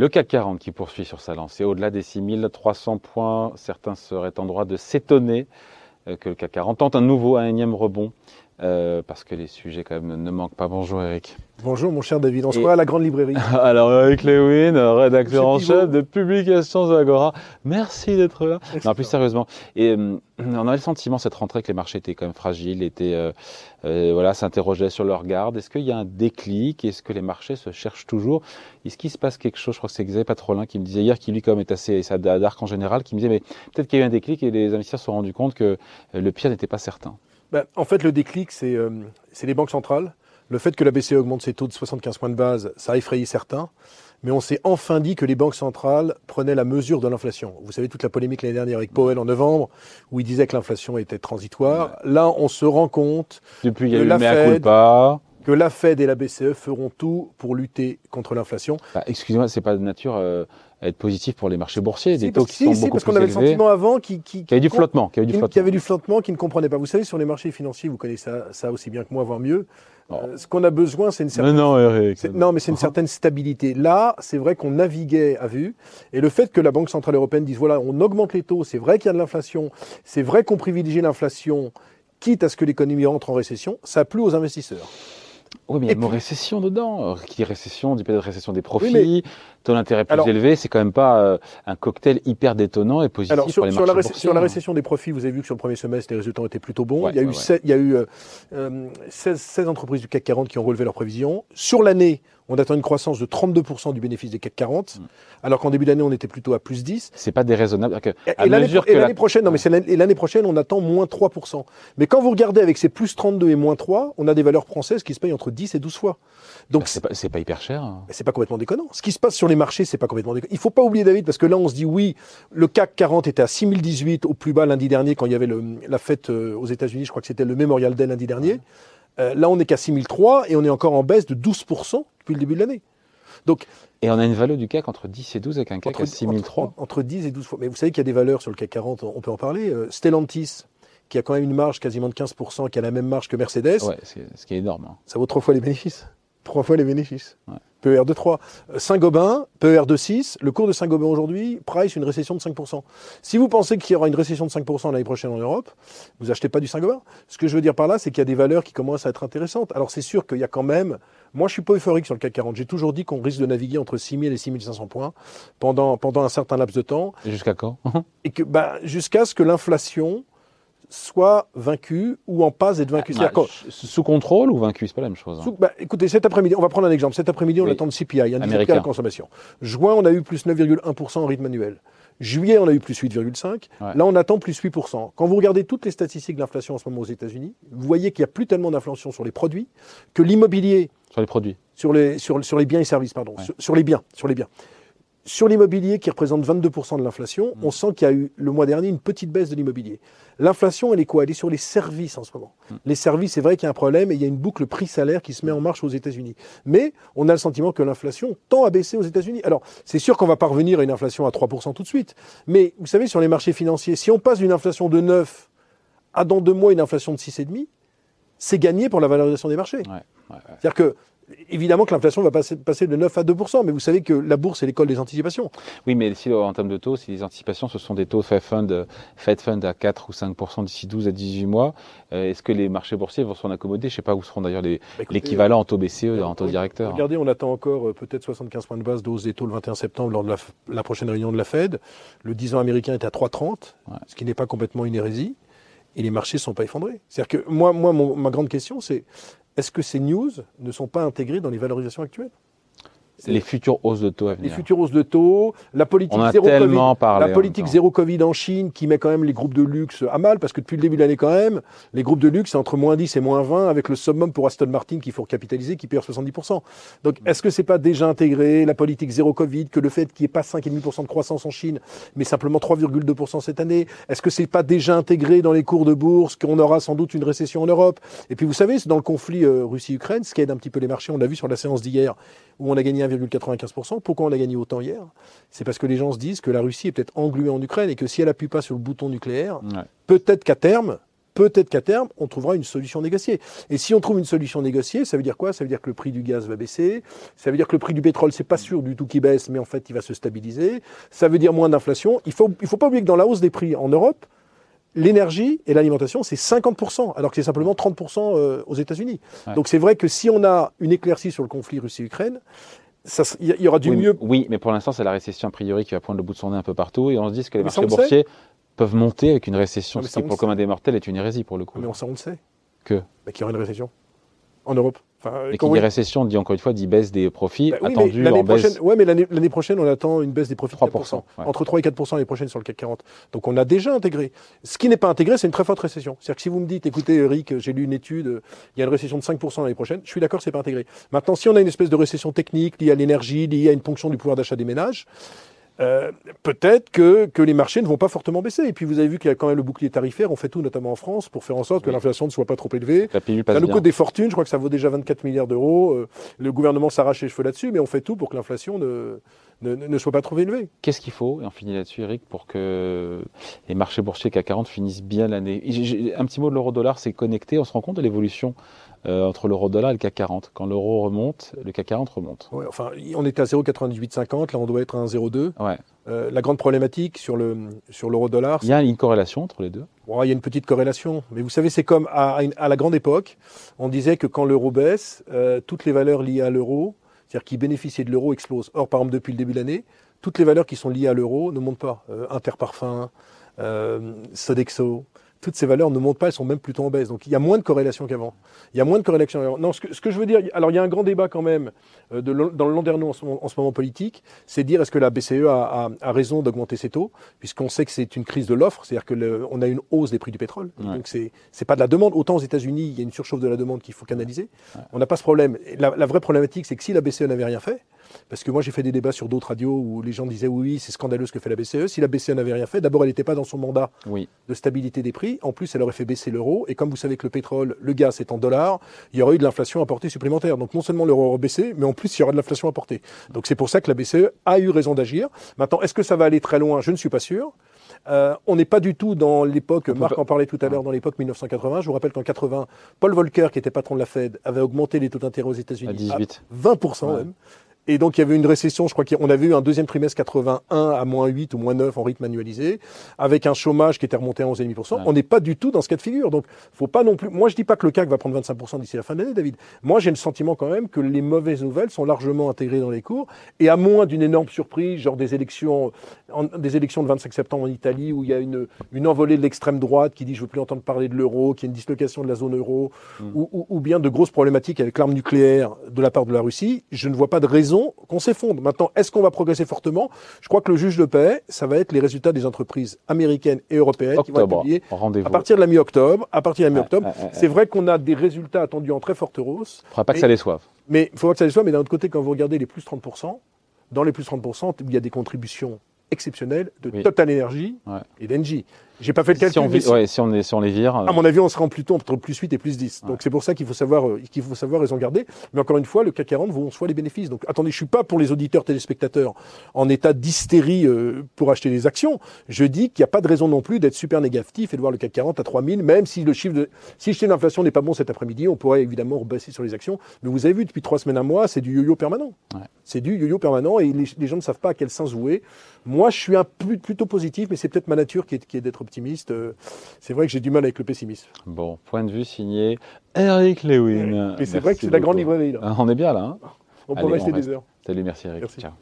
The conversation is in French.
Le CAC 40 qui poursuit sur sa lancée au-delà des 6300 points. Certains seraient en droit de s'étonner euh, que le CAC 40 tente un nouveau, un énième rebond. Euh, parce que les sujets quand même ne manquent pas. Bonjour Eric. Bonjour mon cher David, on se voit à la grande librairie. Alors Eric Lewin, rédacteur en chef de publications Agora, merci d'être là. Non, plus sérieusement, et euh, on avait le sentiment cette rentrée que les marchés étaient quand même fragiles, étaient euh, voilà, s'interrogeaient sur leur garde. Est-ce qu'il y a un déclic? Est-ce que les marchés se cherchent toujours? Est-ce qu'il se passe quelque chose? Je crois que c'est Xavier Patrolin qui me disait hier, qui lui comme est assez, ça d'arc en général, qui me disait mais peut-être qu'il y a eu un déclic et les investisseurs se sont rendus compte que le pire n'était pas certain. Ben, en fait, le déclic, euh, c'est les banques centrales. Le fait que la BCE augmente ses taux de 75 points de base, ça a effrayé certains. Mais on s'est enfin dit que les banques centrales prenaient la mesure de l'inflation. Vous savez toute la polémique l'année dernière avec Powell en novembre, où il disait que l'inflation était transitoire. Là, on se rend compte Depuis, il y a eu la Fed, que la Fed et la BCE feront tout pour lutter contre l'inflation. Bah, Excusez-moi, c'est pas de nature... Euh, être positif pour les marchés boursiers, des taux qui sont beaucoup parce qu'on avait le sentiment avant qui, qui, qui, avait du flottement, qui avait du flottement, qui avait du flottement, qui ne comprenait pas. Vous savez, sur les marchés financiers, vous connaissez ça, ça aussi bien que moi, voire mieux. Euh, ce qu'on a besoin, c'est une certaine. Non, Eric, non, mais c'est une certaine stabilité. Là, c'est vrai qu'on naviguait à vue, et le fait que la Banque centrale européenne dise voilà, on augmente les taux, c'est vrai qu'il y a de l'inflation, c'est vrai qu'on privilégie l'inflation, quitte à ce que l'économie rentre en récession, ça a plu aux investisseurs. Oui, mais il y a une récession dedans. Qui dit récession dit peut-être récession des profits, taux d'intérêt plus élevé. C'est quand même pas euh, un cocktail hyper détonnant et positif alors, sur, pour les sur la, sur la récession des profits, vous avez vu que sur le premier semestre, les résultats étaient plutôt bons. il y a eu, il y a eu euh, 16, 16, entreprises du CAC 40 qui ont relevé leurs prévisions. Sur l'année, on attend une croissance de 32% du bénéfice des CAC 40, mm. alors qu'en début d'année, on était plutôt à plus 10. C'est pas déraisonnable. et l'année prochaine, non, mais l'année prochaine, on attend moins 3%. Mais quand vous regardez avec ces plus 32 et moins 3, on a des valeurs françaises qui se payent entre 10 et 12 fois. Donc c'est pas, pas, hyper cher. Hein. C'est pas complètement déconnant. Ce qui se passe sur les marchés, c'est pas complètement déconnant. Il faut pas oublier David parce que là on se dit oui, le CAC 40 était à 6018 au plus bas lundi dernier quand il y avait le, la fête euh, aux États-Unis. Je crois que c'était le Memorial Day lundi dernier. Euh, là on est qu'à 6003 et on est encore en baisse de 12% depuis le début de l'année. Donc, et on a une valeur du CAC entre 10 et 12 avec un CAC entre, à 6003. Entre, 10 et 12 fois. Mais vous savez qu'il y a des valeurs sur le CAC 40, on peut en parler. Euh, Stellantis, qui a quand même une marge quasiment de 15%, qui a la même marge que Mercedes. Ouais, ce qui est énorme. Hein. Ça vaut trois fois les bénéfices. Trois fois les bénéfices. Ouais. PER de 3. Saint-Gobain, PER de 6. Le cours de Saint-Gobain aujourd'hui, price une récession de 5%. Si vous pensez qu'il y aura une récession de 5% l'année prochaine en Europe, vous achetez pas du Saint-Gobain. Ce que je veux dire par là, c'est qu'il y a des valeurs qui commencent à être intéressantes. Alors c'est sûr qu'il y a quand même, moi je suis pas euphorique sur le CAC 40. J'ai toujours dit qu'on risque de naviguer entre 6000 et 6500 points pendant, pendant un certain laps de temps. Et jusqu'à quand? Et que, bah, jusqu'à ce que l'inflation soit vaincu ou en passe d'être vaincu. Bah, sous contrôle ou vaincu, c'est pas la même chose. Hein. bah, écoutez, cet après-midi, on va prendre un exemple. Cet après-midi, on attend le CPI, indicateur de consommation. Juin, on a eu plus 9,1% en rythme annuel. Juillet, on a eu plus 8,5. Là, on attend plus 8%. Quand vous regardez toutes les statistiques d'inflation en ce moment aux États-Unis, vous voyez qu'il n'y a plus tellement d'inflation sur les produits que l'immobilier. Sur les produits. Sur les, sur, sur les biens et services, pardon. sur les biens. Sur les biens. Sur l'immobilier, qui représente 22% de l'inflation, mm. on sent qu'il y a eu le mois dernier une petite baisse de l'immobilier. L'inflation, elle est quoi? Elle est sur les services en ce moment. Mm. Les services, c'est vrai qu'il y a un problème et il y a une boucle prix-salaire qui se met en marche aux États-Unis. Mais on a le sentiment que l'inflation tend à baisser aux États-Unis. Alors, c'est sûr qu'on va pas revenir à une inflation à 3% tout de suite. Mais vous savez, sur les marchés financiers, si on passe d'une inflation de 9 à dans deux mois une inflation de 6,5%, c'est gagné pour la valorisation des marchés. C'est-à-dire que évidemment que l'inflation va passer, de 9 à 2% mais vous savez que la bourse est l'école des anticipations. Oui, mais si en termes de taux, si les anticipations, ce sont des taux Fed Fund, Fed Fund à 4 ou 5% d'ici 12 à 18 mois, euh, est-ce que les marchés boursiers vont s'en accommoder? Je ne sais pas où seront d'ailleurs bah, l'équivalent en taux BCE, en taux directeur. Regardez, on attend encore euh, peut-être 75 points de base de hausse des taux le 21 septembre lors de la, prochaine réunion de la Fed. Le 10 ans américain est à 3,30, ce qui n'est pas complètement une hérésie et les marchés ne sont pas effondrés. C'est-à-dire que moi, moi ma grande question, c'est est-ce que ces news ne sont pas intégrées dans les valorisations actuelles? Les futures hausses de taux à venir. Les futures hausses de taux, la politique, zéro, COVID, la politique zéro Covid en Chine qui met quand même les groupes de luxe à mal parce que depuis le début de l'année quand même, les groupes de luxe c'est entre moins 10 et moins 20 avec le summum pour Aston Martin qu'il faut recapitaliser qui perd 70%. Donc mm. est-ce que c'est pas déjà intégré la politique zéro Covid que le fait qu'il n'y ait pas 5,5% de croissance en Chine mais simplement 3,2% cette année Est-ce que c'est pas déjà intégré dans les cours de bourse qu'on aura sans doute une récession en Europe? Et puis vous savez, c'est dans le conflit euh, Russie-Ukraine, ce qui aide un petit peu les marchés, on l'a vu sur la séance d'hier où on a gagné 1,95%. Pourquoi on a gagné autant hier? C'est parce que les gens se disent que la Russie est peut-être engluée en Ukraine et que si elle appuie pas sur le bouton nucléaire, peut-être qu'à terme, peut-être qu'à terme, on trouvera une solution négociée. Et si on trouve une solution négociée, ça veut dire quoi? Ça veut dire que le prix du gaz va baisser, ça veut dire que le prix du pétrole, c'est pas sûr du tout qu'il baisse, mais en fait, il va se stabiliser, ça veut dire moins d'inflation. Il faut, il faut pas oublier que dans la hausse des prix en Europe, l'énergie et l'alimentation, c'est 50%, alors que c'est simplement 30% euh, aux États-Unis. Donc c'est vrai que si on a une éclaircie sur le conflit Russie-Ukraine, il y, aura du mieux. Oui, mais pour l'instant, c'est la récession a priori qui va prendre le bout de son nez un peu partout, et on se dit que les marchés boursiers peuvent monter avec une récession, ce qui pour le commun des mortels est une hérésie pour le coup. Mais on, ça, on le sait. Que Qu'il y aura une récession en Europe. Enfin, et qui dit récession, dit encore une fois, dit baisse des profits bah attendus en baisse. Oui, mais l'année prochaine, on attend une baisse des profits de 3%, entre 3 et 4% l'année prochaine sur le CAC 40. Donc on a déjà intégré. Ce qui n'est pas intégré, c'est une très forte récession. C'est-à-dire que si vous me dites, écoutez Eric, j'ai lu une étude, il y a une récession de 5% l'année prochaine, je suis d'accord, c'est pas intégré. Maintenant, si on a une espèce de récession technique liée à l'énergie, liée à une ponction du pouvoir d'achat des ménages, euh, peut-être que, que, les marchés ne vont pas fortement baisser. Et puis vous avez vu qu'il y a quand même le bouclier tarifaire, on fait tout, notamment en France, pour faire en sorte que l'inflation ne soit pas trop élevée. Ça nous coûte des fortunes, je crois que ça vaut déjà 24 milliards d'euros. Euh, le gouvernement s'arrache les cheveux là-dessus, mais on fait tout pour que l'inflation ne, ne, ne, soit pas trop élevée. Qu'est-ce qu'il faut, et on finit là-dessus Eric, pour que les marchés boursiers CAC 40 finissent bien l'année? Un petit mot de l'euro-dollar, c'est connecté, on se rend compte de l'évolution euh, entre l'euro-dollar et le CAC 40. Quand l'euro remonte, le CAC 40 remonte. Ouais, enfin, on était à 0,9850, là on doit être à 1,02. Ouais. Euh, la grande problématique sur le sur l'euro-dollar. Il y a une corrélation entre les deux? il y a une petite corrélation, mais vous savez, c'est comme à, à, la grande époque, on disait que quand l'euro baisse, euh, toutes les valeurs liées à l'euro, c'est-à-dire qui bénéficiaient de l'euro, explosent. Or, par exemple, depuis le début de l'année, toutes les valeurs qui sont liées à l'euro ne montent pas. Interparfum, Sodexo, toutes ces valeurs ne montent pas, elles sont même plutôt en baisse. Donc il y a moins de corrélation qu'avant. Il y a moins de corrélation. Non, ce que, ce que, je veux dire, alors il y a un grand débat quand même euh, de, dans le Landerneau en ce moment, en ce moment politique, c'est dire est-ce que la BCE a, a, a raison d'augmenter ses taux, puisqu'on sait que c'est une crise de l'offre, c'est-à-dire que on a une hausse des prix du pétrole. Donc c'est c'est pas de la demande. Autant aux États-Unis, il y a une surchauffe de la demande qu'il faut canaliser. On n'a pas ce problème. La, la vraie problématique, c'est que si la BCE n'avait rien fait, parce que moi, j'ai fait des débats sur d'autres radios où les gens disaient oui, c'est scandaleux ce que fait la BCE. Si la BCE n'avait rien fait, d'abord, elle n'était pas dans son mandat de stabilité des prix. En plus, elle aurait fait baisser l'euro. Et comme vous savez que le pétrole, le gaz est en dollars, il y aurait eu de l'inflation apportée supplémentaire. Donc non seulement l'euro aurait baissé, mais en plus, il y aura de l'inflation apportée. Donc c'est pour ça que la BCE a eu raison d'agir. Maintenant, est-ce que ça va aller très loin? Je ne suis pas sûr. Euh, on n'est pas du tout dans l'époque, Marc en parlait tout à l'heure, dans l'époque 1980. Je vous rappelle qu'en 80, Paul Volcker, qui était patron de la Fed, avait augmenté les taux d'intérêt aux États-Unis à 18. 20% même. Et donc, il y avait une récession, je crois qu'on avait eu un deuxième trimestre 81 à moins 8 ou moins 9 en rythme annualisé, avec un chômage qui était remonté à 11,5%. On n'est pas du tout dans ce cas de figure. Donc, faut pas non plus. Moi, je dis pas que le CAC va prendre 25% d'ici la fin de l'année, David. Moi, j'ai le sentiment quand même que les mauvaises nouvelles sont largement intégrées dans les cours. Et à moins d'une énorme surprise, genre des élections, des élections de 25 septembre en Italie, où il y a une, une envolée de l'extrême droite qui dit je veux plus entendre parler de l'euro, qui a une dislocation de la zone euro, mm. ou, ou, ou bien de grosses problématiques avec l'arme nucléaire de la part de la Russie, je ne vois pas de raison qu'on s'effondre. Maintenant, est-ce qu'on va progresser fortement? Je crois que le juge de paix, ça va être les résultats des entreprises américaines et européennes qui vont être publiés à partir de la mi-octobre. À partir de la mi-octobre, c'est vrai qu'on a des résultats attendus en très forte hausse. Il ne faudra pas que ça déçoive. Mais il faudra que ça déçoive. Mais d'un autre côté, quand vous regardez les plus 30%, dans les plus 30%, il y a des contributions exceptionnelles de Total Energy et d'Engie. J'ai pas fait le calcul. Si on, ouais, si on, est, si on les vire. À mon avis, on sera plutôt entre plus 8 et plus 10. Donc c'est pour ça qu'il faut savoir, euh, qu'il faut savoir raison garder. Mais encore une fois, le CAC 40 vaut soit les bénéfices. Donc attendez, je suis pas pour les auditeurs téléspectateurs en état d'hystérie euh, pour acheter des actions. Je dis qu'il n'y a pas de raison non plus d'être super négatif et de voir le CAC 40 à 3000, même si le chiffre de, si le chiffre d'inflation n'est pas bon cet après-midi, on pourrait évidemment rebaisser sur les actions. Mais vous avez vu depuis trois semaines à mois, c'est du yo-yo permanent. Ouais. C'est du yo-yo permanent et les, les, gens ne savent pas à quel sens jouer. Moi, je suis un plutôt positif, mais c'est peut-être ma nature qui est, qui est d'être optimiste. Euh, c'est vrai que j'ai du mal avec le pessimisme. Bon, point de vue signé Eric Lewin. Et c'est vrai que c'est la grande librairie. Là. On est bien là. Hein on peut rester des heures. Salut, merci Eric. Merci. Ciao.